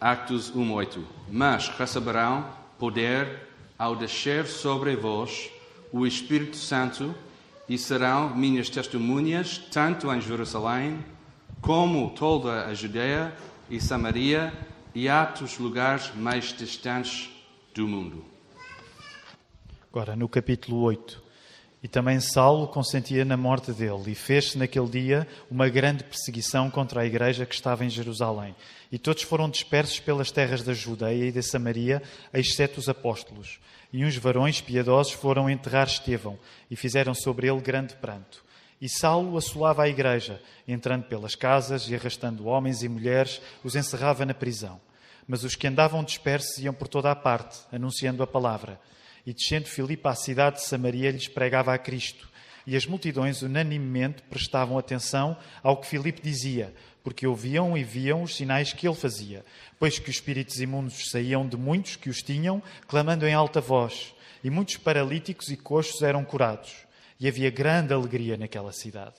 Atos 1:8. Mas receberão poder ao descer sobre vós o Espírito Santo e serão minhas testemunhas tanto em Jerusalém como toda a Judeia e Samaria e atos lugares mais distantes do mundo. Agora, no capítulo 8. E também Saulo consentia na morte dele, e fez-se naquele dia uma grande perseguição contra a igreja que estava em Jerusalém. E todos foram dispersos pelas terras da Judeia e da Samaria, exceto os apóstolos. E uns varões piedosos foram enterrar Estevão, e fizeram sobre ele grande pranto. E Saulo assolava a igreja, entrando pelas casas e arrastando homens e mulheres, os encerrava na prisão. Mas os que andavam dispersos iam por toda a parte, anunciando a palavra. E descendo Filipe à cidade de Samaria, lhes pregava a Cristo. E as multidões unanimemente prestavam atenção ao que Filipe dizia, porque ouviam e viam os sinais que ele fazia, pois que os espíritos imundos saíam de muitos que os tinham, clamando em alta voz, e muitos paralíticos e coxos eram curados. E havia grande alegria naquela cidade.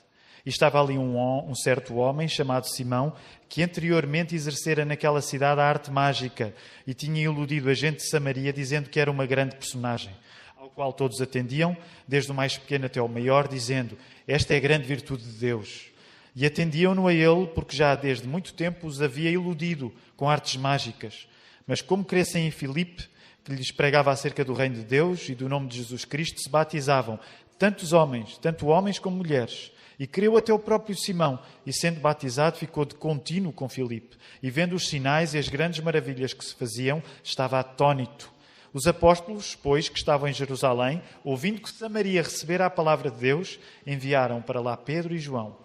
E estava ali um, um, certo homem chamado Simão, que anteriormente exercera naquela cidade a arte mágica e tinha iludido a gente de Samaria, dizendo que era uma grande personagem, ao qual todos atendiam, desde o mais pequeno até o maior, dizendo: Esta é a grande virtude de Deus. E atendiam-no a ele, porque já desde muito tempo os havia iludido com artes mágicas. Mas como crescem em Filipe, que lhes pregava acerca do reino de Deus e do nome de Jesus Cristo, se batizavam, tantos homens, tanto homens como mulheres. E creu até o próprio Simão, e sendo batizado, ficou de contínuo com Filipe. E vendo os sinais e as grandes maravilhas que se faziam, estava atônito. Os apóstolos, pois, que estavam em Jerusalém, ouvindo que Samaria recebera a palavra de Deus, enviaram para lá Pedro e João,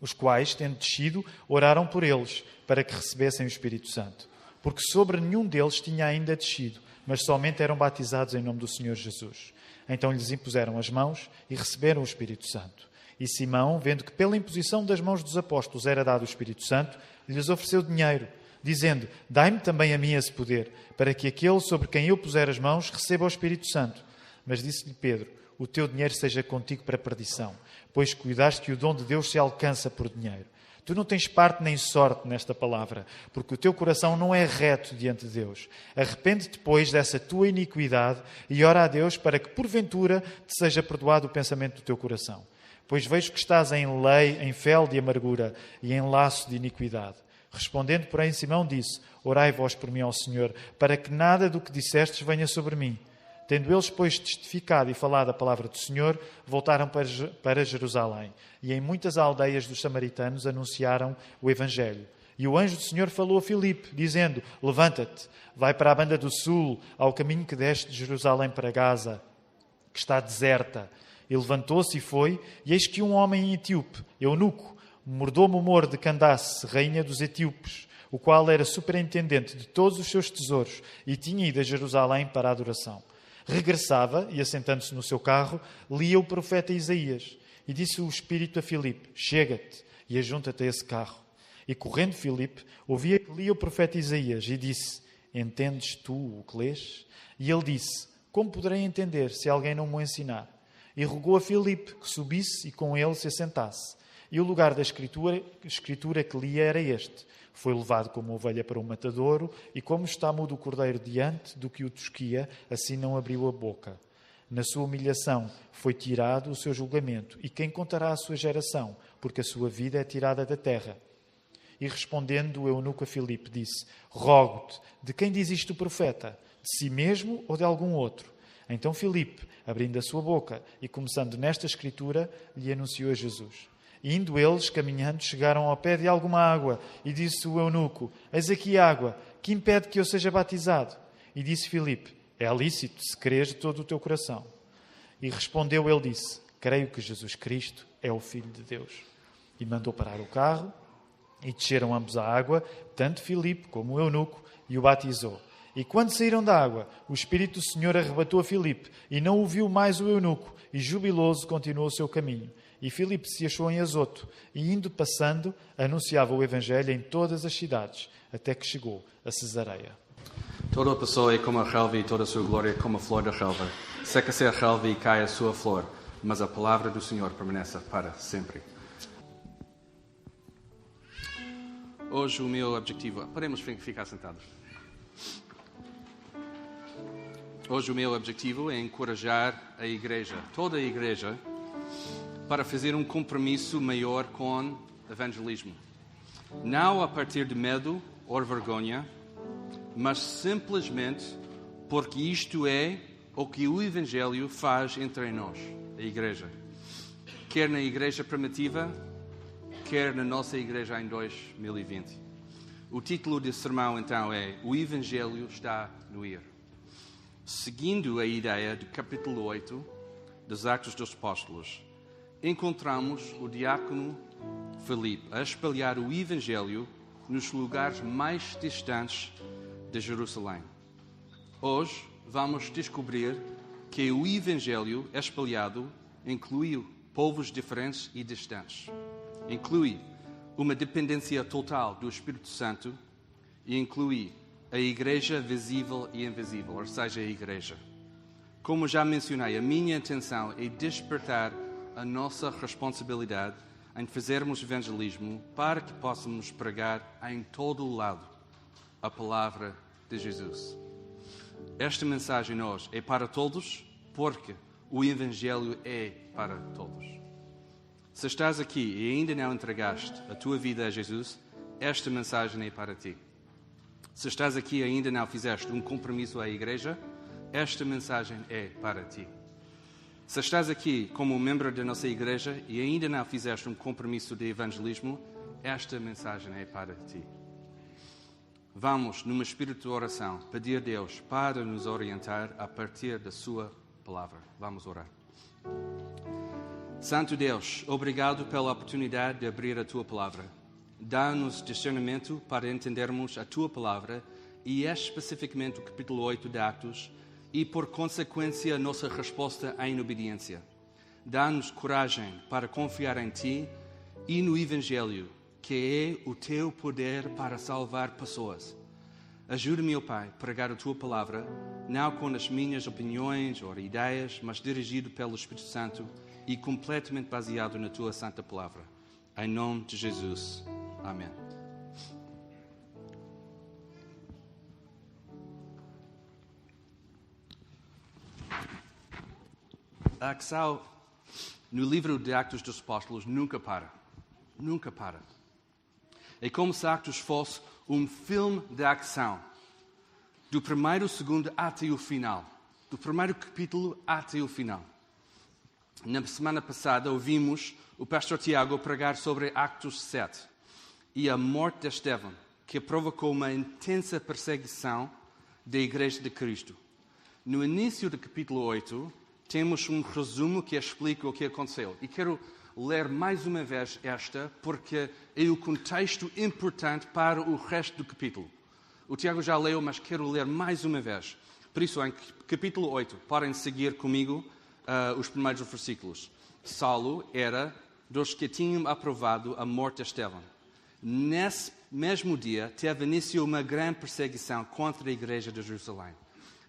os quais, tendo descido, oraram por eles, para que recebessem o Espírito Santo. Porque sobre nenhum deles tinha ainda descido, mas somente eram batizados em nome do Senhor Jesus. Então lhes impuseram as mãos e receberam o Espírito Santo. E Simão, vendo que pela imposição das mãos dos apóstolos era dado o Espírito Santo, lhes ofereceu dinheiro, dizendo: Dai-me também a mim esse poder, para que aquele sobre quem eu puser as mãos receba o Espírito Santo. Mas disse-lhe Pedro: O teu dinheiro seja contigo para perdição, pois cuidaste que o dom de Deus se alcança por dinheiro. Tu não tens parte nem sorte nesta palavra, porque o teu coração não é reto diante de Deus. Arrepende-te, pois, dessa tua iniquidade e ora a Deus para que, porventura, te seja perdoado o pensamento do teu coração Pois vejo que estás em lei, em fel de amargura e em laço de iniquidade. Respondendo, porém, Simão disse: Orai vós por mim ao Senhor, para que nada do que dissestes venha sobre mim. Tendo eles, pois, testificado e falado a palavra do Senhor, voltaram para Jerusalém. E em muitas aldeias dos samaritanos anunciaram o Evangelho. E o anjo do Senhor falou a Filipe, dizendo: Levanta-te, vai para a banda do sul, ao caminho que desce de Jerusalém para Gaza, que está deserta. E levantou-se e foi, e eis que um homem etíope, eunuco, mordomo mor de Candace, rainha dos etíopes, o qual era superintendente de todos os seus tesouros e tinha ido a Jerusalém para a adoração. Regressava e, assentando-se no seu carro, lia o profeta Isaías. E disse o Espírito a Filipe: Chega-te e ajunta-te a esse carro. E correndo Filipe, ouvia que lia o profeta Isaías e disse: Entendes tu o que lês? E ele disse: Como poderei entender se alguém não me ensinar? E rogou a Filipe que subisse e com ele se assentasse. E o lugar da escritura, escritura que lia era este: Foi levado como ovelha para o matadouro, e como está mudo o cordeiro diante do que o tosquia, assim não abriu a boca. Na sua humilhação foi tirado o seu julgamento, e quem contará a sua geração, porque a sua vida é tirada da terra? E respondendo o eunuco a Filipe, disse: Rogo-te, de quem diz isto o profeta? De si mesmo ou de algum outro? Então Filipe, abrindo a sua boca e começando nesta escritura, lhe anunciou a Jesus. Indo eles, caminhando, chegaram ao pé de alguma água, e disse o eunuco: Eis aqui água, que impede que eu seja batizado? E disse Filipe: É lícito, se creres de todo o teu coração. E respondeu ele: disse: Creio que Jesus Cristo é o Filho de Deus. E mandou parar o carro, e desceram ambos à água, tanto Filipe como o eunuco, e o batizou. E quando saíram da água, o Espírito do Senhor arrebatou a Filipe, e não o viu mais o eunuco, e jubiloso continuou o seu caminho. E Filipe se achou em Azoto, e indo passando, anunciava o Evangelho em todas as cidades, até que chegou a Cesareia. Toda a pessoa é como a relva e toda a sua glória é como a flor da relva. Seca-se a relva e cai a sua flor, mas a palavra do Senhor permanece para sempre. Hoje o meu objetivo. Podemos ficar sentados. Hoje o meu objetivo é encorajar a igreja, toda a igreja, para fazer um compromisso maior com evangelismo. Não a partir de medo ou vergonha, mas simplesmente porque isto é o que o Evangelho faz entre nós, a igreja. Quer na igreja primitiva, quer na nossa igreja em 2020. O título desse sermão então é O Evangelho está no ir. Seguindo a ideia do capítulo 8 dos Atos dos Apóstolos, encontramos o diácono Felipe a espalhar o Evangelho nos lugares mais distantes de Jerusalém. Hoje vamos descobrir que o Evangelho espalhado inclui povos diferentes e distantes. Inclui uma dependência total do Espírito Santo e inclui a igreja visível e invisível, ou seja, a igreja. Como já mencionei, a minha intenção é despertar a nossa responsabilidade em fazermos evangelismo para que possamos pregar em todo o lado a palavra de Jesus. Esta mensagem hoje é para todos, porque o Evangelho é para todos. Se estás aqui e ainda não entregaste a tua vida a Jesus, esta mensagem é para ti. Se estás aqui e ainda não fizeste um compromisso à igreja, esta mensagem é para ti. Se estás aqui como membro da nossa igreja e ainda não fizeste um compromisso de evangelismo, esta mensagem é para ti. Vamos, numa espírito de oração, pedir a Deus para nos orientar a partir da Sua palavra. Vamos orar. Santo Deus, obrigado pela oportunidade de abrir a Tua palavra. Dá-nos discernimento para entendermos a tua palavra e especificamente o capítulo 8 de Atos e, por consequência, a nossa resposta em obediência. Dá-nos coragem para confiar em ti e no Evangelho, que é o teu poder para salvar pessoas. Ajude-me, ó Pai, a pregar a tua palavra, não com as minhas opiniões ou ideias, mas dirigido pelo Espírito Santo e completamente baseado na tua santa palavra. Em nome de Jesus. Amém. A ação no livro de Atos dos Apóstolos nunca para. Nunca para. É como se Atos fosse um filme de ação. Do primeiro, segundo até o final. Do primeiro capítulo até o final. Na semana passada ouvimos o pastor Tiago pregar sobre Atos 7 e a morte de Estevão, que provocou uma intensa perseguição da Igreja de Cristo. No início do capítulo 8, temos um resumo que explica o que aconteceu. E quero ler mais uma vez esta, porque é o contexto importante para o resto do capítulo. O Tiago já leu, mas quero ler mais uma vez. Por isso, em capítulo 8, podem seguir comigo uh, os primeiros versículos. Saulo era dos que tinham aprovado a morte de Estevão. Nesse mesmo dia, teve início uma grande perseguição contra a igreja de Jerusalém.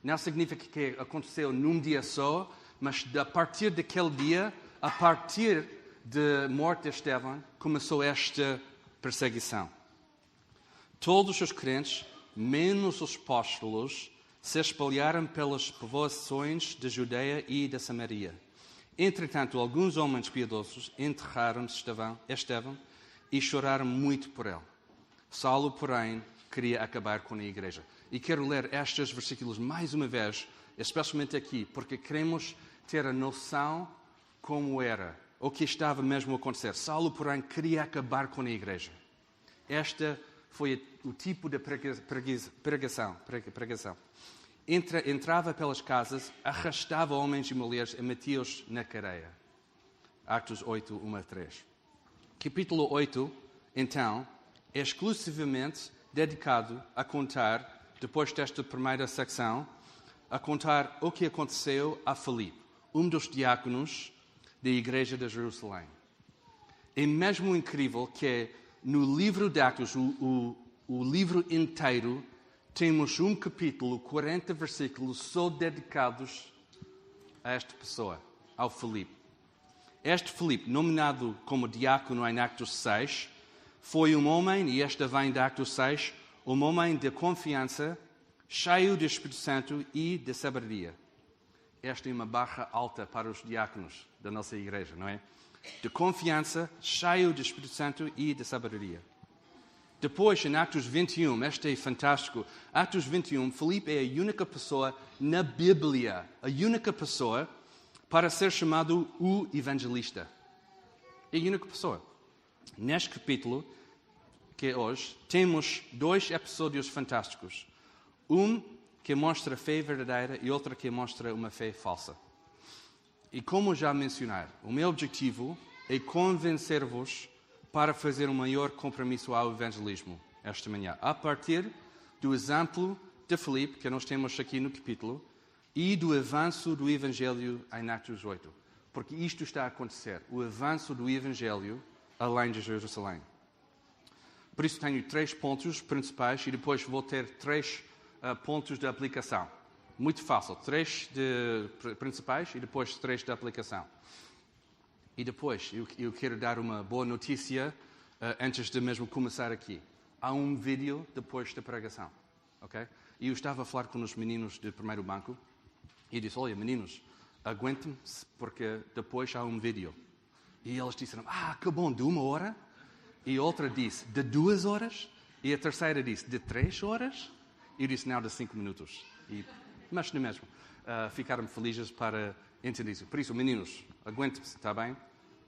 Não significa que aconteceu num dia só, mas a partir daquele dia, a partir da morte de Estevão, começou esta perseguição. Todos os crentes, menos os apóstolos, se espalharam pelas povoações da Judeia e da Samaria. Entretanto, alguns homens piedosos enterraram Estevão, Estevão e choraram muito por ele. Saulo, porém, queria acabar com a igreja. E quero ler estes versículos mais uma vez, especialmente aqui, porque queremos ter a noção como era, o que estava mesmo a acontecer. Saulo, porém, queria acabar com a igreja. Esta foi o tipo de pregação. pregação. Entra, entrava pelas casas, arrastava homens e mulheres e metia-os na cadeia. Atos 8, 1 a 3 capítulo 8, então, é exclusivamente dedicado a contar, depois desta primeira secção, a contar o que aconteceu a Filipe, um dos diáconos da igreja de Jerusalém. É mesmo incrível que no livro de Atos, o, o, o livro inteiro, temos um capítulo, 40 versículos, só dedicados a esta pessoa, ao Filipe. Este Filipe, nomeado como diácono em Actos 6, foi um homem, e esta vem de Actos 6, um homem de confiança, cheio do Espírito Santo e de sabedoria. Esta é uma barra alta para os diáconos da nossa igreja, não é? De confiança, cheio do Espírito Santo e de sabedoria. Depois, em Atos 21, este é fantástico. Atos 21, Felipe é a única pessoa na Bíblia, a única pessoa para ser chamado o evangelista. É a única pessoa. Neste capítulo, que é hoje, temos dois episódios fantásticos. Um que mostra fé verdadeira e outro que mostra uma fé falsa. E como já mencionar, o meu objetivo é convencer-vos para fazer um maior compromisso ao evangelismo esta manhã, a partir do exemplo de Filipe, que nós temos aqui no capítulo, e do avanço do Evangelho em Atos 8. Porque isto está a acontecer, o avanço do Evangelho além de Jerusalém. Por isso tenho três pontos principais e depois vou ter três uh, pontos de aplicação. Muito fácil, três de principais e depois três de aplicação. E depois, eu, eu quero dar uma boa notícia uh, antes de mesmo começar aqui. Há um vídeo depois da pregação, ok? E eu estava a falar com os meninos do primeiro banco e disse, olha, meninos, aguentem-se porque depois há um vídeo. E eles disseram, ah, que bom, de uma hora? E outra disse, de duas horas? E a terceira disse, de três horas? E eu disse, não, de cinco minutos. E, mas não é mesmo. Uh, ficaram felizes para entender isso. Por isso, meninos, aguentem-se, está bem?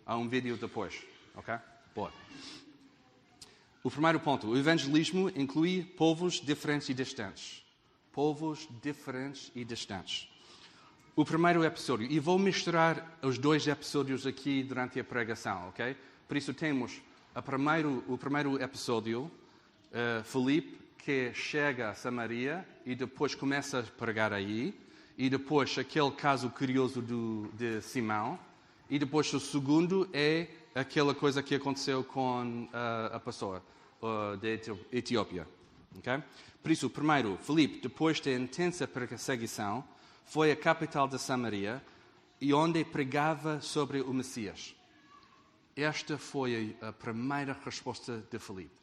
Há um vídeo depois, ok? Boa. O primeiro ponto, o evangelismo inclui povos diferentes e distantes. Povos diferentes e distantes. O primeiro episódio, e vou misturar os dois episódios aqui durante a pregação, ok? Por isso temos primeiro, o primeiro episódio, uh, Felipe, que chega a Samaria e depois começa a pregar aí e depois aquele caso curioso do, de Simão, e depois o segundo é aquela coisa que aconteceu com uh, a pessoa uh, da Etiópia. Okay? Por isso, primeiro, Filipe, depois da intensa perseguição, foi à capital da Samaria e onde pregava sobre o Messias. Esta foi a primeira resposta de Filipe.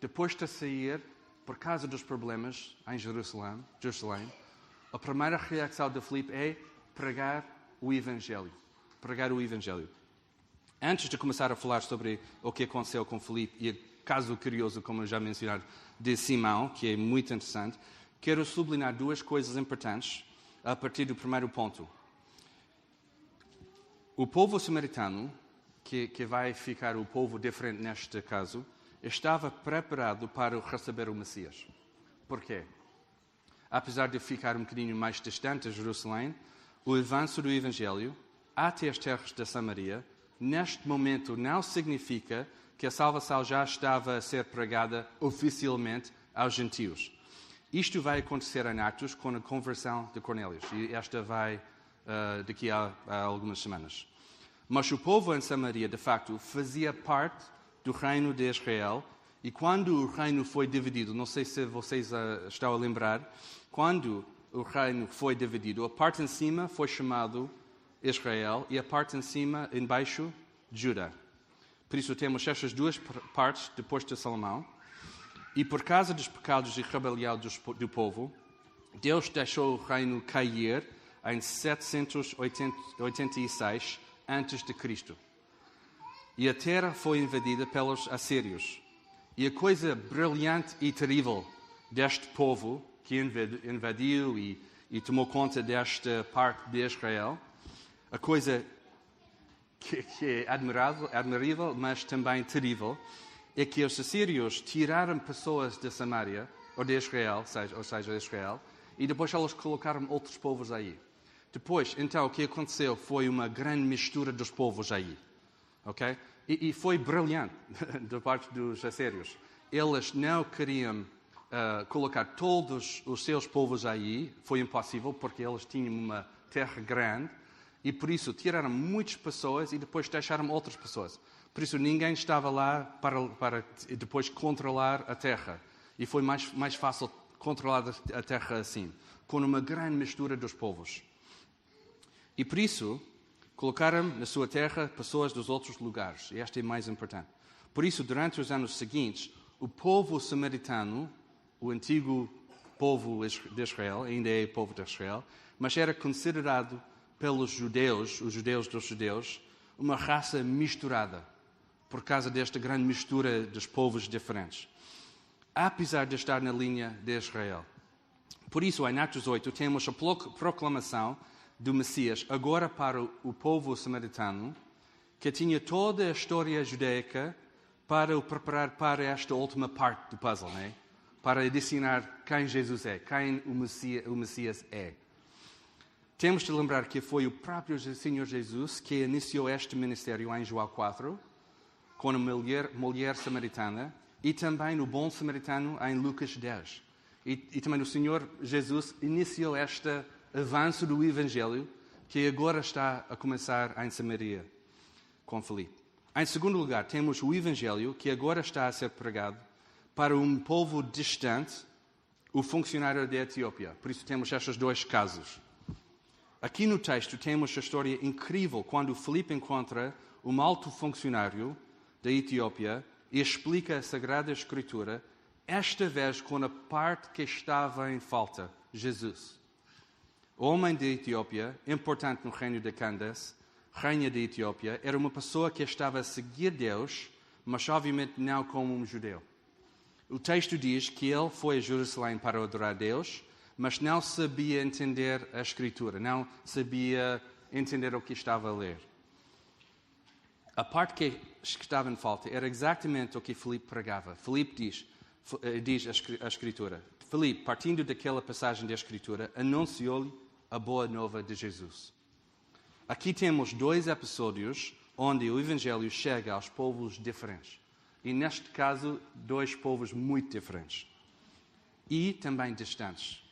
Depois de sair, por causa dos problemas em Jerusalém, Jerusalém a primeira reação de Filipe é pregar o Evangelho. Pregar o Evangelho. Antes de começar a falar sobre o que aconteceu com Filipe e o caso curioso, como já mencionei, de Simão, que é muito interessante, quero sublinhar duas coisas importantes a partir do primeiro ponto. O povo samaritano, que, que vai ficar o povo diferente neste caso, estava preparado para receber o Messias. Porquê? apesar de ficar um bocadinho mais distante de Jerusalém, o avanço do Evangelho até as terras da Samaria, neste momento, não significa que a salvação já estava a ser pregada oficialmente aos gentios. Isto vai acontecer em Atos com a conversão de Cornélios, e esta vai uh, daqui a, a algumas semanas. Mas o povo em Samaria, de facto, fazia parte do reino de Israel, e quando o reino foi dividido, não sei se vocês uh, estão a lembrar, quando o reino foi dividido, a parte em cima foi chamado Israel e a parte em cima, embaixo, Judá. Por isso temos estas duas partes depois de Salomão. E por causa dos pecados e rebelião do povo, Deus deixou o reino cair em 786 a.C. E a terra foi invadida pelos assírios. E a coisa brilhante e terrível deste povo que invadiu e, e tomou conta desta parte de Israel. A coisa que, que é admirável, admirável, mas também terrível, é que os assírios tiraram pessoas de Samaria, ou de Israel, ou seja, de Israel, e depois eles colocaram outros povos aí. Depois, então, o que aconteceu foi uma grande mistura dos povos aí. Ok? E, e foi brilhante da parte dos assírios. Eles não queriam uh, colocar todos os seus povos aí foi impossível, porque eles tinham uma terra grande e por isso tiraram muitas pessoas e depois deixaram outras pessoas. Por isso ninguém estava lá para, para depois controlar a terra. E foi mais, mais fácil controlar a terra assim, com uma grande mistura dos povos. E por isso colocaram na sua terra pessoas dos outros lugares. E esta é mais importante. Por isso, durante os anos seguintes, o povo samaritano, o antigo povo de Israel, ainda é povo de Israel, mas era considerado pelos judeus, os judeus dos judeus, uma raça misturada, por causa desta grande mistura dos povos diferentes. Apesar de estar na linha de Israel. Por isso, em Atos 8, temos a proclamação do Messias, agora para o povo samaritano, que tinha toda a história judaica para o preparar para esta última parte do puzzle, né? para ensinar quem Jesus é, quem o Messias, o Messias é. Temos de lembrar que foi o próprio Senhor Jesus que iniciou este ministério em João 4, com a mulher, mulher samaritana, e também no bom samaritano em Lucas 10. E, e também o Senhor Jesus iniciou este avanço do Evangelho que agora está a começar em Samaria, com Filipe. Em segundo lugar, temos o Evangelho que agora está a ser pregado para um povo distante, o funcionário da Etiópia. Por isso temos estes dois casos. Aqui no texto temos a história incrível quando Filipe encontra um alto funcionário da Etiópia e explica a Sagrada Escritura, esta vez com a parte que estava em falta, Jesus. O homem da Etiópia, importante no reino de Candace, rainha da Etiópia, era uma pessoa que estava a seguir Deus, mas obviamente não como um judeu. O texto diz que ele foi a Jerusalém para adorar Deus, mas não sabia entender a Escritura, não sabia entender o que estava a ler. A parte que estava em falta era exatamente o que Filipe pregava. Filipe diz, eh, diz a Escritura. Filipe, partindo daquela passagem da Escritura, anunciou-lhe a boa nova de Jesus. Aqui temos dois episódios onde o Evangelho chega aos povos diferentes. E neste caso, dois povos muito diferentes. E também distantes.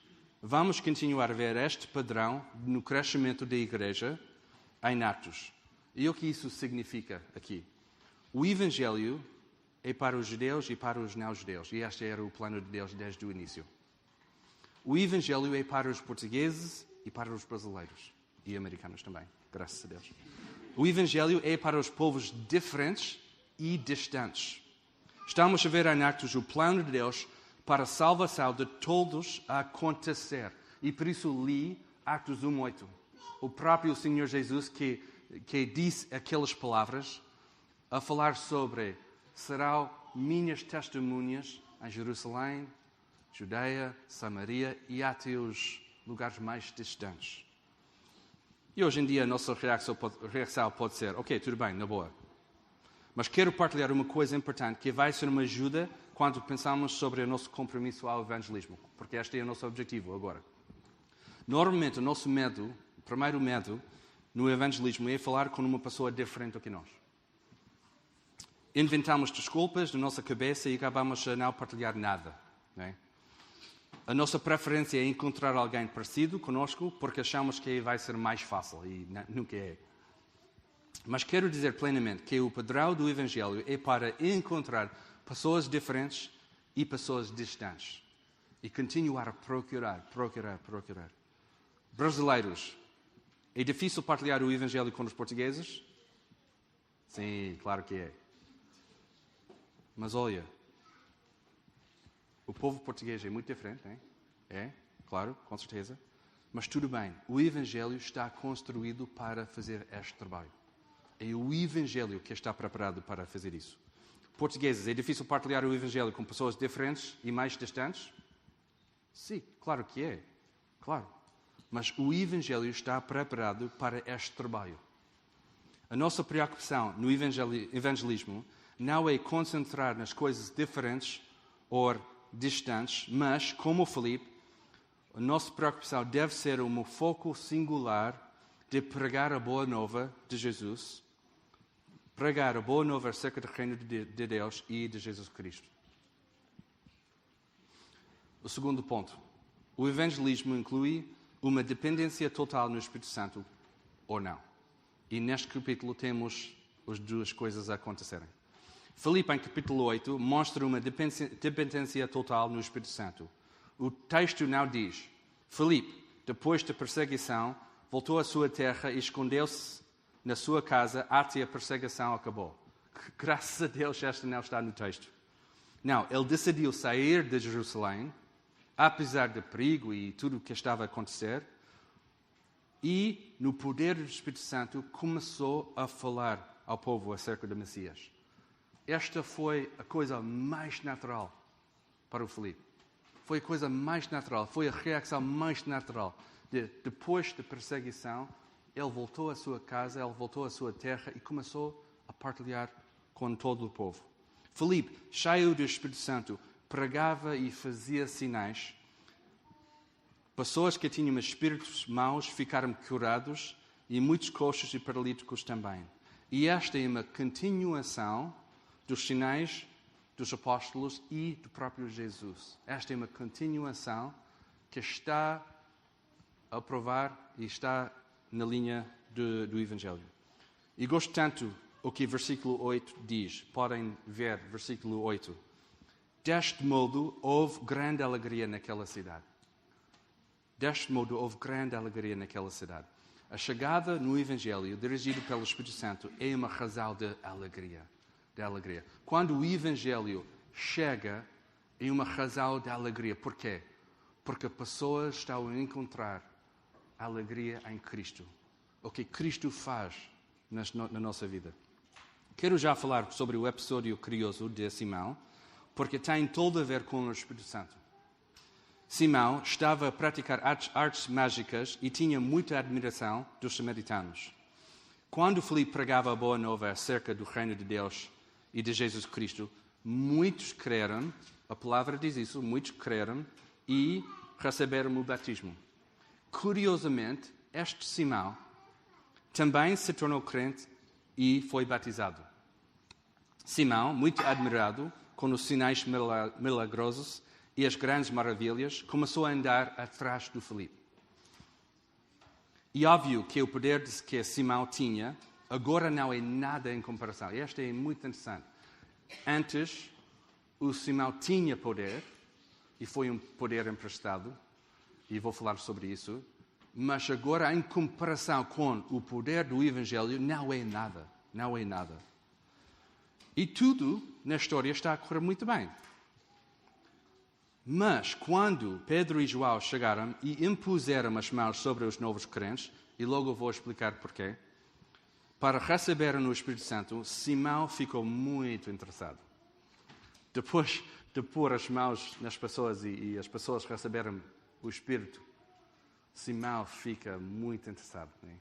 Vamos continuar a ver este padrão no crescimento da igreja em Atos. E o que isso significa aqui? O Evangelho é para os judeus e para os não-judeus. E este era o plano de Deus desde o início. O Evangelho é para os portugueses e para os brasileiros. E americanos também graças a Deus. O Evangelho é para os povos diferentes e distantes. Estamos a ver em Atos o plano de Deus para a salvação de todos a acontecer. E por isso li Atos 1.8. O próprio Senhor Jesus que, que disse aquelas palavras a falar sobre serão minhas testemunhas em Jerusalém, Judeia, Samaria e até os lugares mais distantes. E hoje em dia a nossa reação pode, reação pode ser: ok, tudo bem, na boa. Mas quero partilhar uma coisa importante que vai ser uma ajuda quando pensamos sobre o nosso compromisso ao evangelismo, porque este é o nosso objetivo agora. Normalmente, o nosso medo, o primeiro medo no evangelismo é falar com uma pessoa diferente do que nós. Inventamos desculpas na nossa cabeça e acabamos a não partilhar nada. É? a nossa preferência é encontrar alguém parecido conosco porque achamos que vai ser mais fácil e nunca é. Mas quero dizer plenamente que o padrão do Evangelho é para encontrar pessoas diferentes e pessoas distantes e continuar a procurar, procurar, procurar. Brasileiros, é difícil partilhar o Evangelho com os portugueses? Sim, claro que é. Mas olha, o povo português é muito diferente, hein? é? Claro, com certeza. Mas tudo bem, o Evangelho está construído para fazer este trabalho. É o Evangelho que está preparado para fazer isso. Portugueses, é difícil partilhar o Evangelho com pessoas diferentes e mais distantes? Sim, claro que é. Claro. Mas o Evangelho está preparado para este trabalho. A nossa preocupação no evangelismo não é concentrar nas coisas diferentes ou distantes, mas, como o Felipe, a nossa preocupação deve ser um foco singular de pregar a boa nova de Jesus, pregar a boa nova acerca do reino de Deus e de Jesus Cristo. O segundo ponto. O evangelismo inclui uma dependência total no Espírito Santo ou não. E neste capítulo temos as duas coisas a acontecerem. Filipe, em capítulo 8, mostra uma dependência total no Espírito Santo. O texto não diz: Filipe, depois da perseguição, voltou à sua terra e escondeu-se na sua casa até a perseguição acabou. Graças a Deus, esta não está no texto. Não, ele decidiu sair de Jerusalém, apesar do perigo e tudo o que estava a acontecer, e, no poder do Espírito Santo, começou a falar ao povo acerca do Messias. Esta foi a coisa mais natural para o Filipe. Foi a coisa mais natural, foi a reação mais natural. De, depois da perseguição, ele voltou à sua casa, ele voltou à sua terra e começou a partilhar com todo o povo. Filipe, cheio do Espírito Santo, pregava e fazia sinais. Pessoas que tinham espíritos maus ficaram curados e muitos coxos e paralíticos também. E esta é uma continuação dos sinais dos apóstolos e do próprio Jesus. Esta é uma continuação que está a provar e está na linha do, do Evangelho. E gosto tanto o que versículo 8 diz. Podem ver versículo 8. Deste modo houve grande alegria naquela cidade. Deste modo houve grande alegria naquela cidade. A chegada no Evangelho, dirigido pelo Espírito Santo, é uma razão de alegria. De alegria. Quando o Evangelho chega, é uma razão de alegria. Porquê? Porque pessoas estão a encontrar alegria em Cristo. O que Cristo faz na nossa vida. Quero já falar sobre o episódio curioso de Simão, porque tem todo a ver com o Espírito Santo. Simão estava a praticar artes, artes mágicas e tinha muita admiração dos samaritanos. Quando Filipe pregava a boa nova acerca do reino de Deus e de Jesus Cristo, muitos creram, a palavra diz isso, muitos creram e receberam o batismo. Curiosamente, este Simão também se tornou crente e foi batizado. Simão, muito admirado com os sinais milagrosos e as grandes maravilhas, começou a andar atrás do Filipe. E óbvio que o poder que Simão tinha agora não é nada em comparação. Este é muito interessante. Antes, o Simão tinha poder, e foi um poder emprestado, e vou falar sobre isso, mas agora, em comparação com o poder do Evangelho, não é nada. Não é nada. E tudo na história está a correr muito bem. Mas quando Pedro e João chegaram e impuseram as mãos sobre os novos crentes, e logo vou explicar porquê, para receberem o Espírito Santo, Simão ficou muito interessado. Depois de pôr as mãos nas pessoas e, e as pessoas receberam o Espírito, Simão fica muito interessado. Né?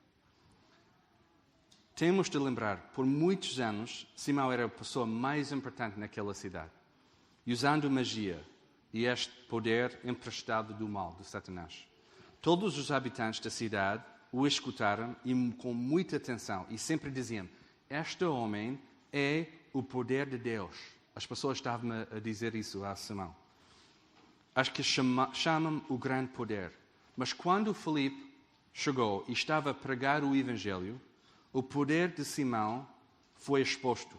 Temos de lembrar, por muitos anos, Simão era a pessoa mais importante naquela cidade, e usando magia e este poder emprestado do mal, de Satanás. Todos os habitantes da cidade o escutaram e com muita atenção e sempre diziam: Este homem é o poder de Deus. As pessoas estavam a dizer isso a Simão. Acho que chamam o grande poder. Mas quando Felipe chegou e estava a pregar o Evangelho, o poder de Simão foi exposto,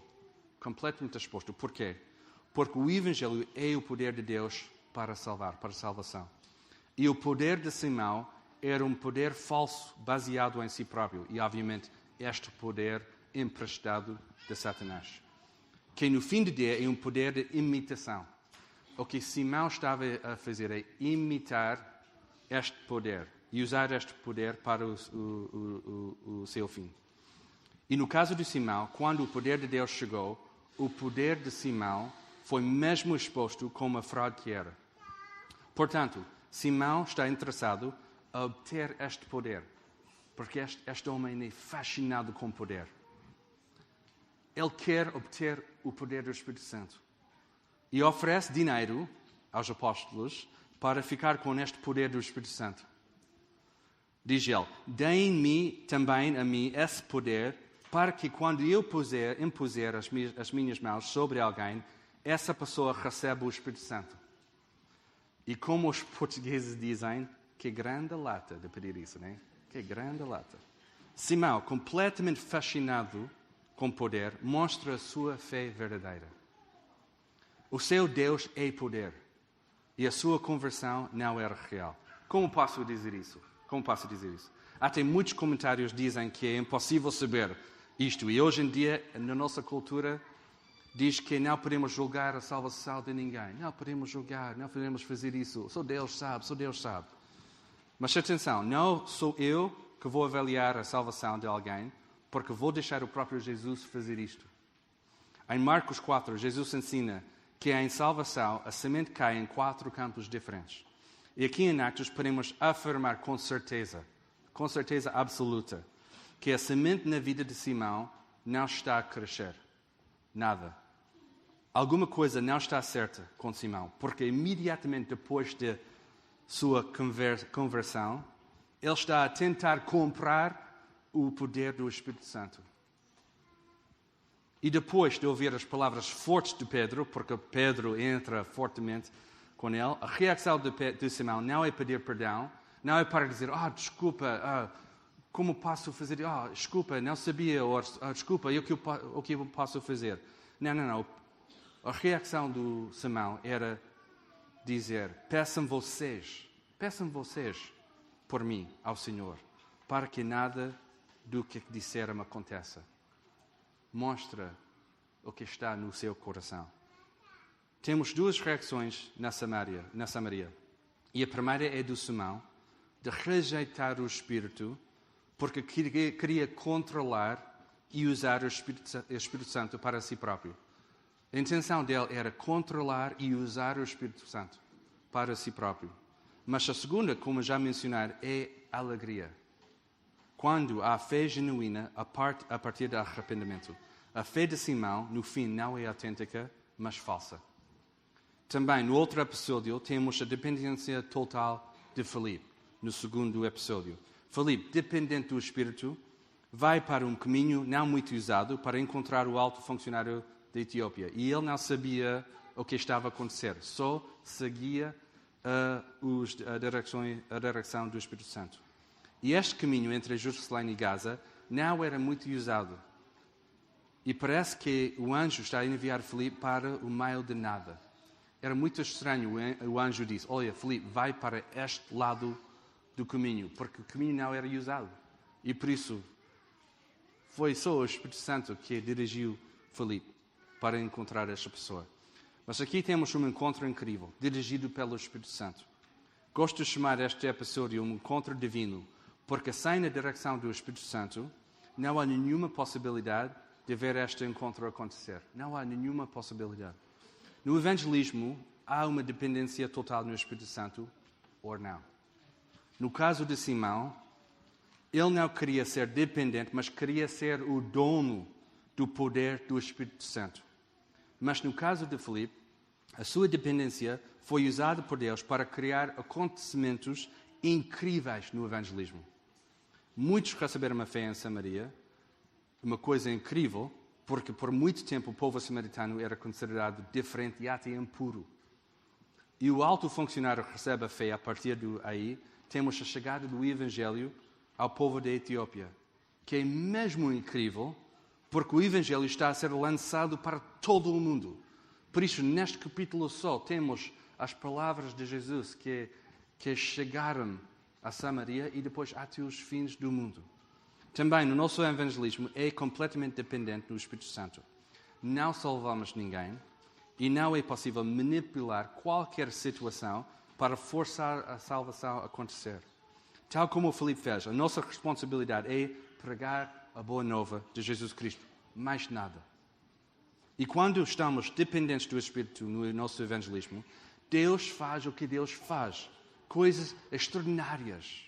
completamente exposto. Porquê? Porque o Evangelho é o poder de Deus para salvar, para salvação. E o poder de Simão era um poder falso, baseado em si próprio. E, obviamente, este poder emprestado de Satanás. Que no fim do dia é um poder de imitação. O que Simão estava a fazer é imitar este poder e usar este poder para o, o, o, o seu fim. E no caso de Simão, quando o poder de Deus chegou, o poder de Simão foi mesmo exposto como a fraude que era. Portanto, Simão está interessado em obter este poder, porque este, este homem é fascinado com poder. Ele quer obter o poder do Espírito Santo e oferece dinheiro aos apóstolos para ficar com este poder do Espírito Santo. Diz ele: Deem-me também a mim esse poder para que quando eu puser, impuser as minhas, as minhas mãos sobre alguém, essa pessoa receba o Espírito Santo. E como os portugueses dizem, que grande lata de pedir isso, né? Que grande lata. Simão, completamente fascinado com poder, mostra a sua fé verdadeira. O seu Deus é poder e a sua conversão não era real. Como posso dizer isso? Como posso dizer isso? Até muitos comentários dizem que é impossível saber isto. E hoje em dia, na nossa cultura, diz que não podemos julgar a salvação de ninguém. Não podemos julgar, não podemos fazer isso. Só Deus sabe, só Deus sabe. Mas atenção, não sou eu que vou avaliar a salvação de alguém, porque vou deixar o próprio Jesus fazer isto. Em Marcos 4, Jesus ensina que em salvação a semente cai em quatro campos diferentes. E aqui em Atos podemos afirmar com certeza, com certeza absoluta, que a semente na vida de Simão não está a crescer. Nada. Alguma coisa não está certa com Simão, porque imediatamente depois de sua conversão, ele está a tentar comprar o poder do Espírito Santo. E depois de ouvir as palavras fortes de Pedro, porque Pedro entra fortemente com ele, a reação de, de Simão não é pedir perdão, não é para dizer, ah, oh, desculpa, ah, como posso fazer? Ah, oh, desculpa, não sabia, ou ah, desculpa, o que, eu, o que eu posso fazer? Não, não, não. A reação do Simão era dizer, peçam vocês, peçam vocês por mim ao Senhor, para que nada do que disseram aconteça mostra o que está no seu coração. Temos duas reações na Samaria, na Samaria. E a primeira é do Simão, de rejeitar o Espírito, porque queria controlar e usar o Espírito, Santo para si próprio. A intenção dele era controlar e usar o Espírito Santo para si próprio. Mas a segunda, como já mencionar, é alegria quando há fé genuína a, part, a partir do arrependimento. A fé de Simão, no fim, não é autêntica, mas falsa. Também, no outro episódio, temos a dependência total de Felipe, no segundo episódio. Felipe, dependente do Espírito, vai para um caminho não muito usado para encontrar o alto funcionário da Etiópia. E ele não sabia o que estava a acontecer, só seguia uh, os, a, direção, a direção do Espírito Santo. E este caminho entre Jerusalém e Gaza não era muito usado. E parece que o anjo está a enviar Felipe para o meio de nada. Era muito estranho. O anjo disse: Olha, Felipe, vai para este lado do caminho, porque o caminho não era usado. E por isso foi só o Espírito Santo que dirigiu Felipe para encontrar esta pessoa. Mas aqui temos um encontro incrível, dirigido pelo Espírito Santo. Gosto de chamar este episódio um encontro divino, porque sem a direção do Espírito Santo, não há nenhuma possibilidade de ver este encontro acontecer. Não há nenhuma possibilidade. No evangelismo, há uma dependência total no Espírito Santo ou não. No caso de Simão, ele não queria ser dependente, mas queria ser o dono do poder do Espírito Santo. Mas no caso de Filipe, a sua dependência foi usada por Deus para criar acontecimentos incríveis no evangelismo. Muitos receberam a fé em Samaria, uma coisa incrível, porque por muito tempo o povo samaritano era considerado diferente e até impuro. E o alto funcionário recebe a fé a partir daí. Temos a chegada do Evangelho ao povo da Etiópia, que é mesmo incrível, porque o Evangelho está a ser lançado para todo o mundo. Por isso, neste capítulo só, temos as palavras de Jesus que, que chegaram a Samaria e depois até os fins do mundo. Também no nosso evangelismo é completamente dependente do Espírito Santo. Não salvamos ninguém e não é possível manipular qualquer situação para forçar a salvação a acontecer. Tal como o Felipe fez, a nossa responsabilidade é pregar a boa nova de Jesus Cristo. Mais nada. E quando estamos dependentes do Espírito no nosso evangelismo, Deus faz o que Deus faz coisas extraordinárias.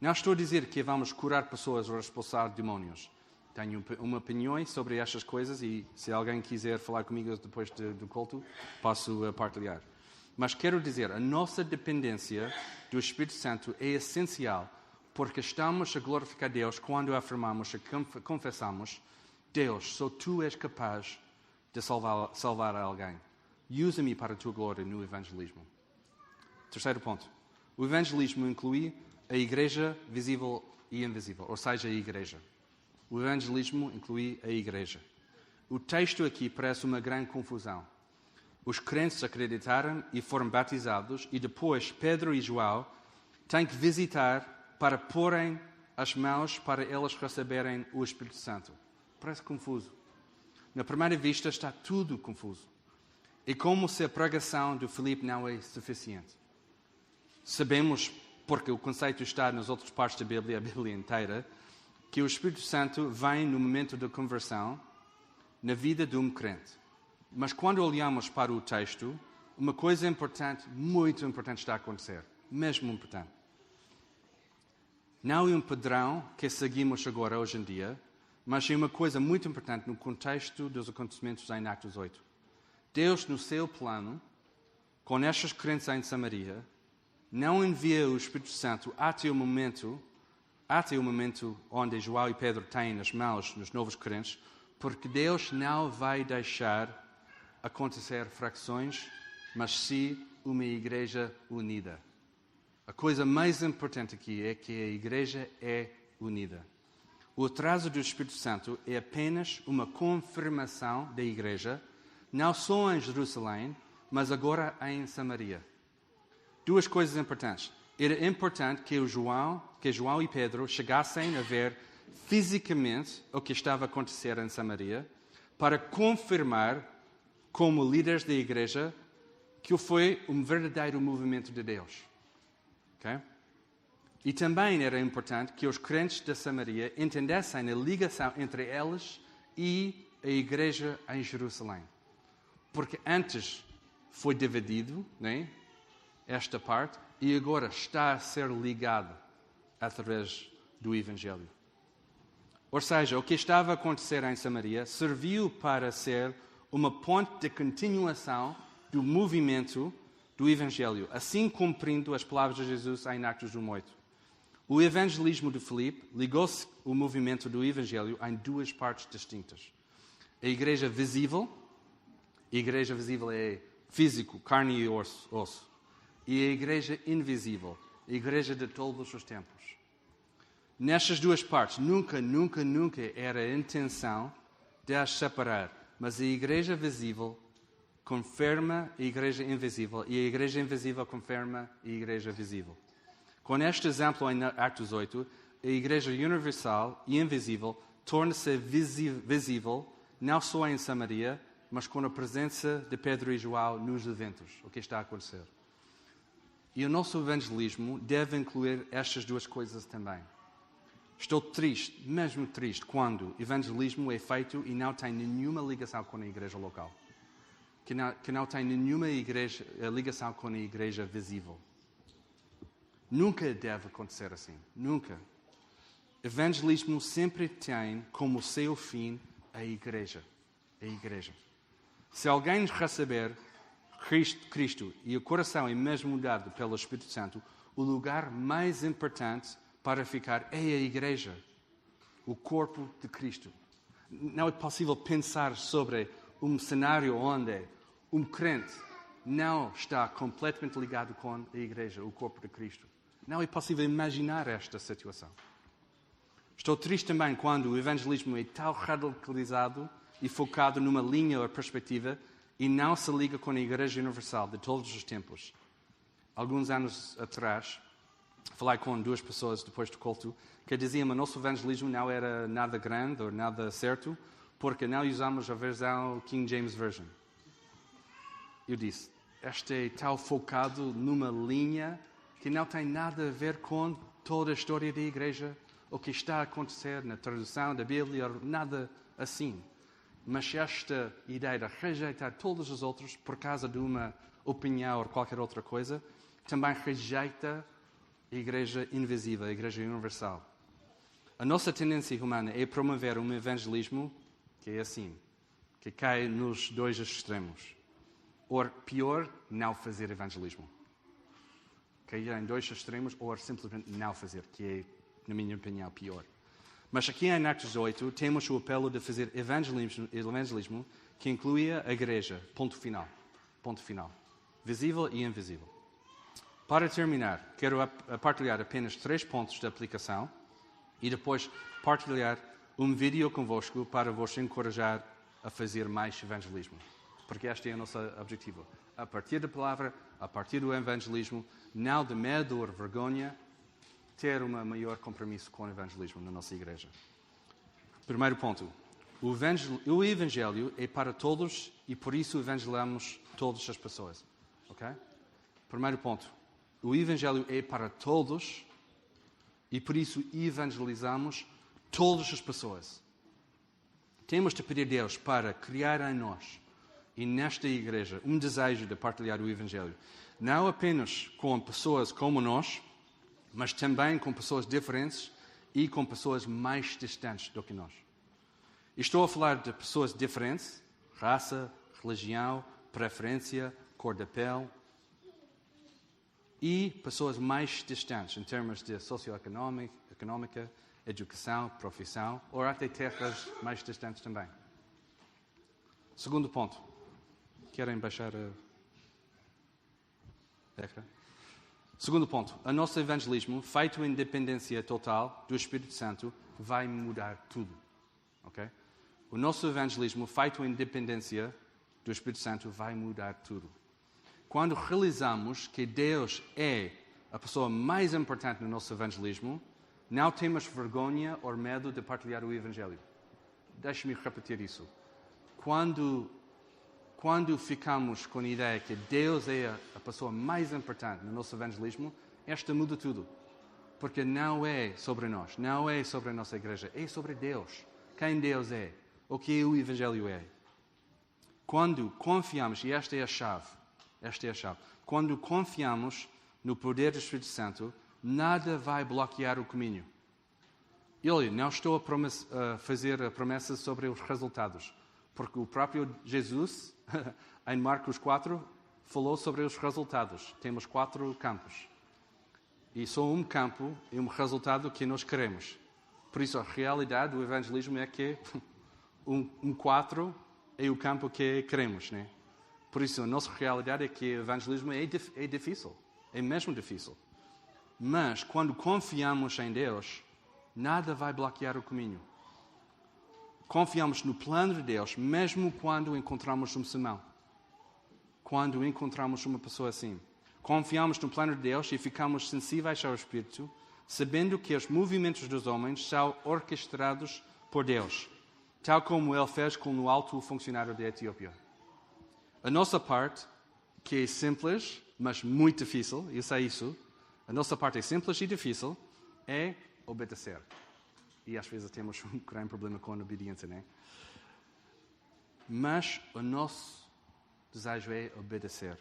Não estou a dizer que vamos curar pessoas ou expulsar demónios. Tenho uma opinião sobre estas coisas e se alguém quiser falar comigo depois de, do culto, posso uh, partilhar. Mas quero dizer, a nossa dependência do Espírito Santo é essencial porque estamos a glorificar Deus quando afirmamos e confessamos Deus, só Tu és capaz de salvar, salvar alguém. Usa-me para a Tua glória no evangelismo. Terceiro ponto. O evangelismo inclui a igreja visível e invisível, ou seja, a igreja. O evangelismo inclui a igreja. O texto aqui parece uma grande confusão. Os crentes acreditaram e foram batizados, e depois Pedro e João têm que visitar para porem as mãos para elas receberem o Espírito Santo. Parece confuso. Na primeira vista está tudo confuso. E como se a pregação de Filipe não é suficiente. Sabemos, porque o conceito está nas outras partes da Bíblia, a Bíblia inteira, que o Espírito Santo vem no momento da conversão na vida de um crente. Mas quando olhamos para o texto, uma coisa importante, muito importante está a acontecer. Mesmo importante. Não é um padrão que seguimos agora, hoje em dia, mas é uma coisa muito importante no contexto dos acontecimentos em Atos 8. Deus, no seu plano, com estas crentes em Samaria, não envia o Espírito Santo até o momento, até o momento onde João e Pedro têm nas mãos nos novos crentes, porque Deus não vai deixar acontecer fracções, mas sim uma igreja unida. A coisa mais importante aqui é que a igreja é unida. O atraso do Espírito Santo é apenas uma confirmação da igreja, não só em Jerusalém, mas agora em Samaria. Duas coisas importantes. Era importante que João, que João e Pedro chegassem a ver fisicamente o que estava a acontecer em Samaria, para confirmar, como líderes da igreja, que foi um verdadeiro movimento de Deus. Okay? E também era importante que os crentes da Samaria entendessem a ligação entre elas e a igreja em Jerusalém. Porque antes foi dividido, né, esta parte, e agora está a ser ligado através do Evangelho. Ou seja, o que estava a acontecer em Samaria serviu para ser uma ponte de continuação do movimento do Evangelho, assim cumprindo as palavras de Jesus em Atos 1.8. O evangelismo de Filipe ligou-se o movimento do Evangelho em duas partes distintas. A igreja visível, a igreja visível é físico, carne e osso. E a igreja invisível, a igreja de todos os tempos. Nestas duas partes, nunca, nunca, nunca era a intenção de as separar, mas a igreja visível confirma a igreja invisível e a igreja invisível confirma a igreja visível. Com este exemplo em Atos 8, a igreja universal e invisível torna-se visível não só em Samaria, mas com a presença de Pedro e João nos eventos, o que está a acontecer. E o nosso evangelismo deve incluir estas duas coisas também. Estou triste, mesmo triste, quando evangelismo é feito e não tem nenhuma ligação com a igreja local que não, que não tem nenhuma igreja, eh, ligação com a igreja visível. Nunca deve acontecer assim. Nunca. Evangelismo sempre tem como seu fim a igreja. A igreja. Se alguém receber Cristo, Cristo e o coração é mesmo mudado pelo Espírito Santo, o lugar mais importante para ficar é a igreja, o corpo de Cristo. Não é possível pensar sobre um cenário onde um crente não está completamente ligado com a igreja, o corpo de Cristo. Não é possível imaginar esta situação. Estou triste também quando o evangelismo é tão radicalizado e focado numa linha ou perspectiva e não se liga com a Igreja Universal de todos os tempos. Alguns anos atrás, falei com duas pessoas depois do culto que diziam que o nosso evangelismo não era nada grande ou nada certo porque não usamos a versão King James Version. Eu disse, este é tão focado numa linha que não tem nada a ver com toda a história da igreja, o que está a acontecer na tradução da Bíblia, nada assim. Mas esta ideia de rejeitar todos os outros por causa de uma opinião ou qualquer outra coisa, também rejeita a igreja invisível, a igreja universal. A nossa tendência humana é promover um evangelismo que é assim, que cai nos dois extremos. Ou pior, não fazer evangelismo. Cair em dois extremos, ou simplesmente não fazer, que é, na minha opinião, pior. Mas aqui em Atos 8 temos o apelo de fazer evangelismo, evangelismo que inclui a igreja. Ponto final. Ponto final. Visível e invisível. Para terminar, quero partilhar apenas três pontos de aplicação e depois partilhar um vídeo convosco para vos encorajar a fazer mais evangelismo. Porque este é o nosso objetivo. A partir da palavra, a partir do evangelismo, não de medo ou vergonha, ter um maior compromisso com o evangelismo na nossa igreja. Primeiro ponto. O evangel- o evangelho é para todos e por isso evangelizamos todas as pessoas. Ok? Primeiro ponto. O evangelho é para todos e por isso evangelizamos todas as pessoas. Temos de pedir a Deus para criar em nós e nesta igreja um desejo de partilhar o Evangelho. Não apenas com pessoas como nós, mas também com pessoas diferentes e com pessoas mais distantes do que nós. Estou a falar de pessoas diferentes, raça, religião, preferência, cor da pele, e pessoas mais distantes em termos de socioeconómica, económica, educação, profissão, ou até terras mais distantes também. Segundo ponto. Querem baixar a ecrã? Segundo ponto. O nosso evangelismo, feito em dependência total do Espírito Santo, vai mudar tudo. Ok? O nosso evangelismo, feito em dependência do Espírito Santo, vai mudar tudo. Quando realizamos que Deus é a pessoa mais importante no nosso evangelismo, não temos vergonha ou medo de partilhar o Evangelho. Deixe-me repetir isso. Quando, quando ficamos com a ideia que Deus é a, pessoa mais importante no nosso evangelismo, esta muda tudo. Porque não é sobre nós, não é sobre a nossa igreja, é sobre Deus. Quem Deus é, o que o Evangelho é. Quando confiamos, e esta é a chave, esta é a chave, quando confiamos no poder do Espírito Santo, nada vai bloquear o caminho. Eu não estou a, promes- a fazer a promessa sobre os resultados, porque o próprio Jesus, em Marcos 4, falou sobre os resultados. Temos quatro campos. E só um campo e um resultado que nós queremos. Por isso, a realidade do evangelismo é que um, um quatro é o campo que queremos, né? Por isso, a nossa realidade é que o evangelismo é, dif- é difícil. É mesmo difícil. Mas, quando confiamos em Deus, nada vai bloquear o caminho. Confiamos no plano de Deus, mesmo quando encontramos um sermão. Quando encontramos uma pessoa assim. Confiamos no plano de Deus e ficamos sensíveis ao Espírito, sabendo que os movimentos dos homens são orquestrados por Deus, tal como ele fez com o alto funcionário da Etiópia. A nossa parte, que é simples, mas muito difícil, eu sei isso, a nossa parte é simples e difícil, é obedecer. E às vezes temos um grande problema com a obediência, não é? Mas o nosso desejo é obedecer.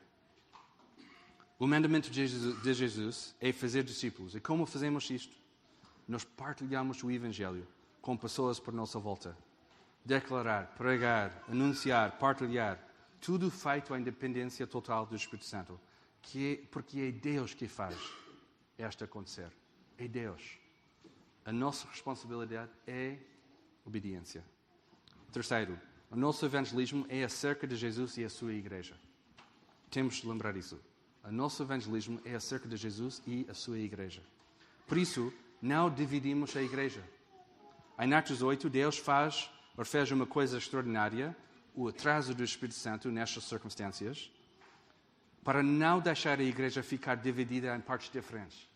O mandamento de Jesus, de Jesus é fazer discípulos. E como fazemos isto? Nós partilhamos o Evangelho com pessoas por nossa volta. Declarar, pregar, anunciar, partilhar. Tudo feito em dependência total do Espírito Santo. Que é, porque é Deus que faz esta acontecer. É Deus. A nossa responsabilidade é obediência. Terceiro, o nosso evangelismo é acerca de Jesus e a sua igreja. Temos de lembrar isso. O nosso evangelismo é acerca de Jesus e a sua igreja. Por isso, não dividimos a igreja. Em Atos 8, Deus faz ou fez uma coisa extraordinária, o atraso do Espírito Santo nestas circunstâncias, para não deixar a igreja ficar dividida em partes diferentes.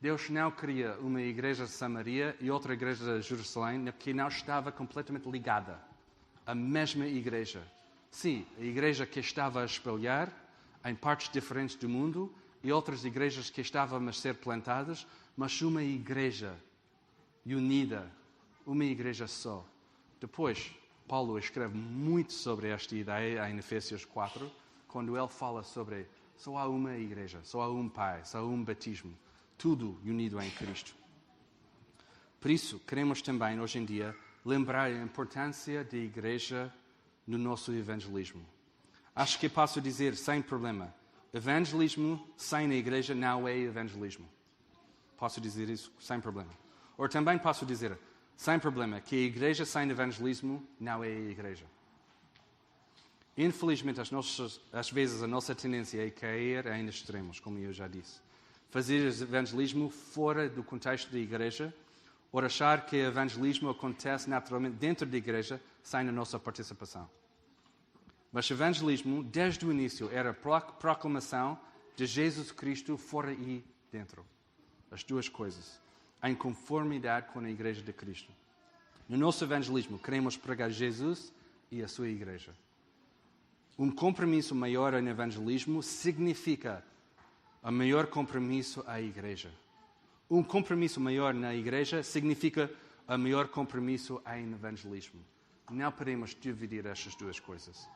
Deus não queria uma igreja de Samaria e outra igreja de Jerusalém que não estava completamente ligada. A mesma igreja. Sim, a igreja que estava a espalhar em partes diferentes do mundo e outras igrejas que estavam a ser plantadas, mas uma igreja unida, uma igreja só. Depois, Paulo escreve muito sobre esta ideia em Efésios 4, quando ele fala sobre só há uma igreja, só há um Pai, só há um batismo, tudo unido em Cristo. Por isso, queremos também, hoje em dia, lembrar a importância da igreja no nosso evangelismo. Acho que posso dizer sem problema: evangelismo sem a igreja não é evangelismo. Posso dizer isso sem problema. Ou também posso dizer, sem problema, que a igreja sem evangelismo não é a igreja. Infelizmente, às, nossas, às vezes, a nossa tendência é cair em extremos, como eu já disse. Fazer evangelismo fora do contexto da igreja, ou achar que o evangelismo acontece naturalmente dentro da igreja, sem a nossa participação. Mas o evangelismo, desde o início, era a proclamação de Jesus Cristo fora e dentro. as duas coisas, em conformidade com a Igreja de Cristo. No nosso evangelismo, queremos pregar Jesus e a sua Igreja. Um compromisso maior no evangelismo significa a maior compromisso à Igreja. Um compromisso maior na Igreja significa a maior compromisso em evangelismo. Não podemos dividir estas duas coisas.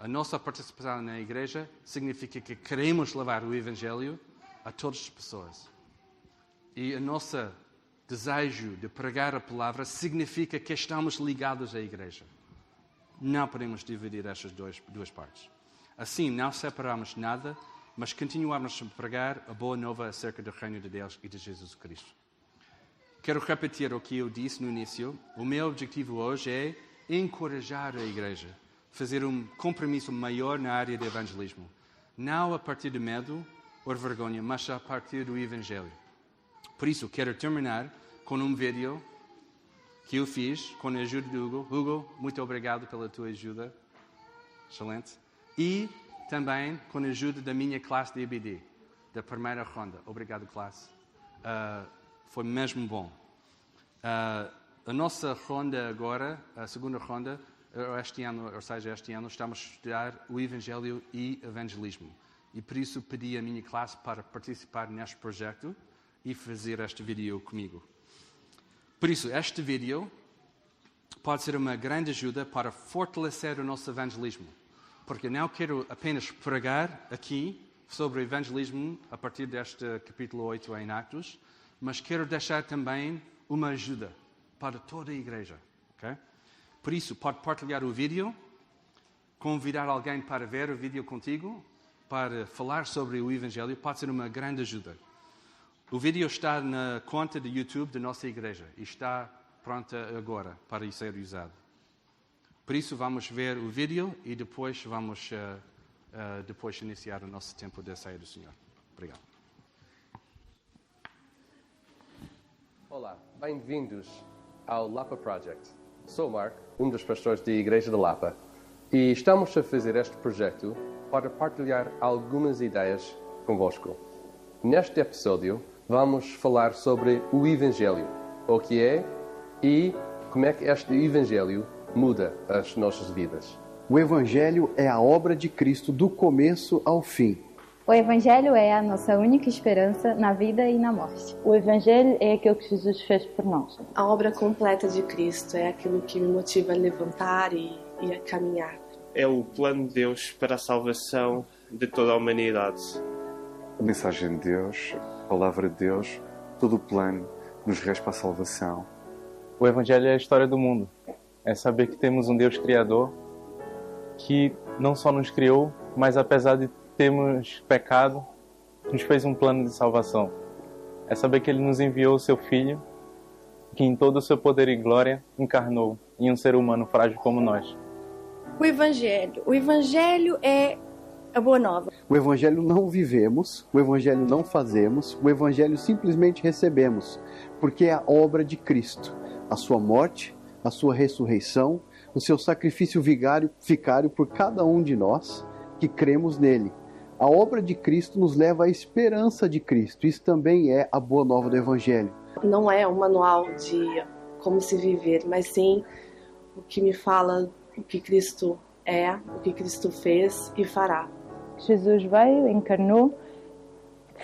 A nossa participação na Igreja significa que queremos levar o Evangelho a todas as pessoas. E o nosso desejo de pregar a palavra significa que estamos ligados à Igreja. Não podemos dividir estas duas, duas partes. Assim, não separamos nada, mas continuamos a pregar a boa nova acerca do reino de Deus e de Jesus Cristo. Quero repetir o que eu disse no início. O meu objetivo hoje é encorajar a Igreja, fazer um compromisso maior na área de evangelismo. Não a partir de medo ou vergonha, mas a partir do Evangelho. Por isso, quero terminar com um vídeo que eu fiz com a ajuda do Hugo. Hugo, muito obrigado pela tua ajuda. Excelente. E também com a ajuda da minha classe de EBD, da primeira ronda. Obrigado, classe. Uh, foi mesmo bom. Uh, a nossa ronda agora, a segunda ronda, este ano, ou seja, este ano estamos a estudar o Evangelho e Evangelismo. E por isso pedi a minha classe para participar neste projeto e fazer este vídeo comigo. Por isso, este vídeo pode ser uma grande ajuda para fortalecer o nosso evangelismo. Porque não quero apenas pregar aqui sobre o evangelismo a partir deste capítulo 8 em Atos, mas quero deixar também uma ajuda para toda a igreja. Okay? Por isso, pode partilhar o vídeo, convidar alguém para ver o vídeo contigo, para falar sobre o Evangelho, pode ser uma grande ajuda. O vídeo está na conta do YouTube da nossa igreja e está pronta agora para ser usado. Por isso, vamos ver o vídeo e depois vamos uh, uh, depois iniciar o nosso tempo de sair do Senhor. Obrigado. Olá, bem-vindos ao Lapa Project. Sou o Mark, um dos pastores da Igreja de Lapa, e estamos a fazer este projeto para partilhar algumas ideias convosco. Neste episódio, vamos falar sobre o Evangelho, o que é e como é que este Evangelho muda as nossas vidas. O Evangelho é a obra de Cristo do começo ao fim. O Evangelho é a nossa única esperança na vida e na morte. O Evangelho é aquilo que Jesus fez por nós. A obra completa de Cristo é aquilo que me motiva a levantar e, e a caminhar. É o plano de Deus para a salvação de toda a humanidade. A mensagem de Deus, palavra de Deus, todo o plano nos resta para a salvação. O Evangelho é a história do mundo. É saber que temos um Deus Criador que não só nos criou, mas apesar de temos pecado, nos fez um plano de salvação. É saber que Ele nos enviou o Seu Filho, que em todo o seu poder e glória encarnou em um ser humano frágil como nós. O Evangelho. O Evangelho é a boa nova. O Evangelho não vivemos, o Evangelho não fazemos, o Evangelho simplesmente recebemos, porque é a obra de Cristo. A sua morte, a sua ressurreição, o seu sacrifício vigário, vicário por cada um de nós que cremos nele. A obra de Cristo nos leva à esperança de Cristo. Isso também é a boa nova do Evangelho. Não é um manual de como se viver, mas sim o que me fala o que Cristo é, o que Cristo fez e fará. Jesus veio, encarnou,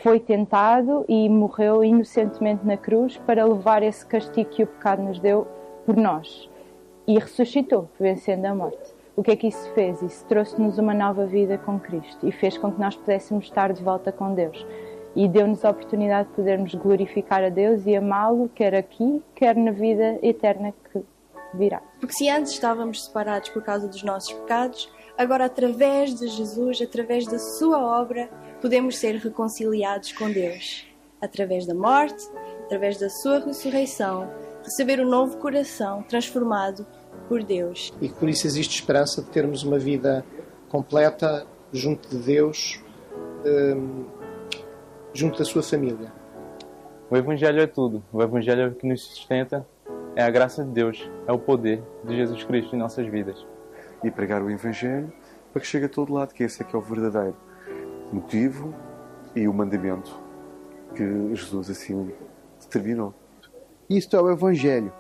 foi tentado e morreu inocentemente na cruz para levar esse castigo que o pecado nos deu por nós. E ressuscitou, vencendo a morte. O que é que isso fez? Isso trouxe-nos uma nova vida com Cristo e fez com que nós pudéssemos estar de volta com Deus. E deu-nos a oportunidade de podermos glorificar a Deus e amá-lo, quer aqui, quer na vida eterna que virá. Porque se antes estávamos separados por causa dos nossos pecados, agora através de Jesus, através da sua obra, podemos ser reconciliados com Deus. Através da morte, através da sua ressurreição, receber um novo coração transformado por Deus. E por isso existe esperança de termos uma vida completa junto de Deus, um, junto da sua família. O Evangelho é tudo. O Evangelho é o que nos sustenta, é a graça de Deus, é o poder de Jesus Cristo em nossas vidas. E pregar o Evangelho para que chegue a todo lado, que esse é que é o verdadeiro motivo e o mandamento que Jesus assim determinou. Isto é o Evangelho.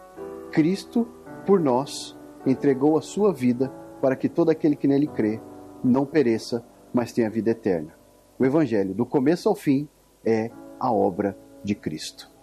Cristo, por nós, entregou a sua vida para que todo aquele que nele crê não pereça, mas tenha vida eterna. O Evangelho, do começo ao fim, é a obra de Cristo.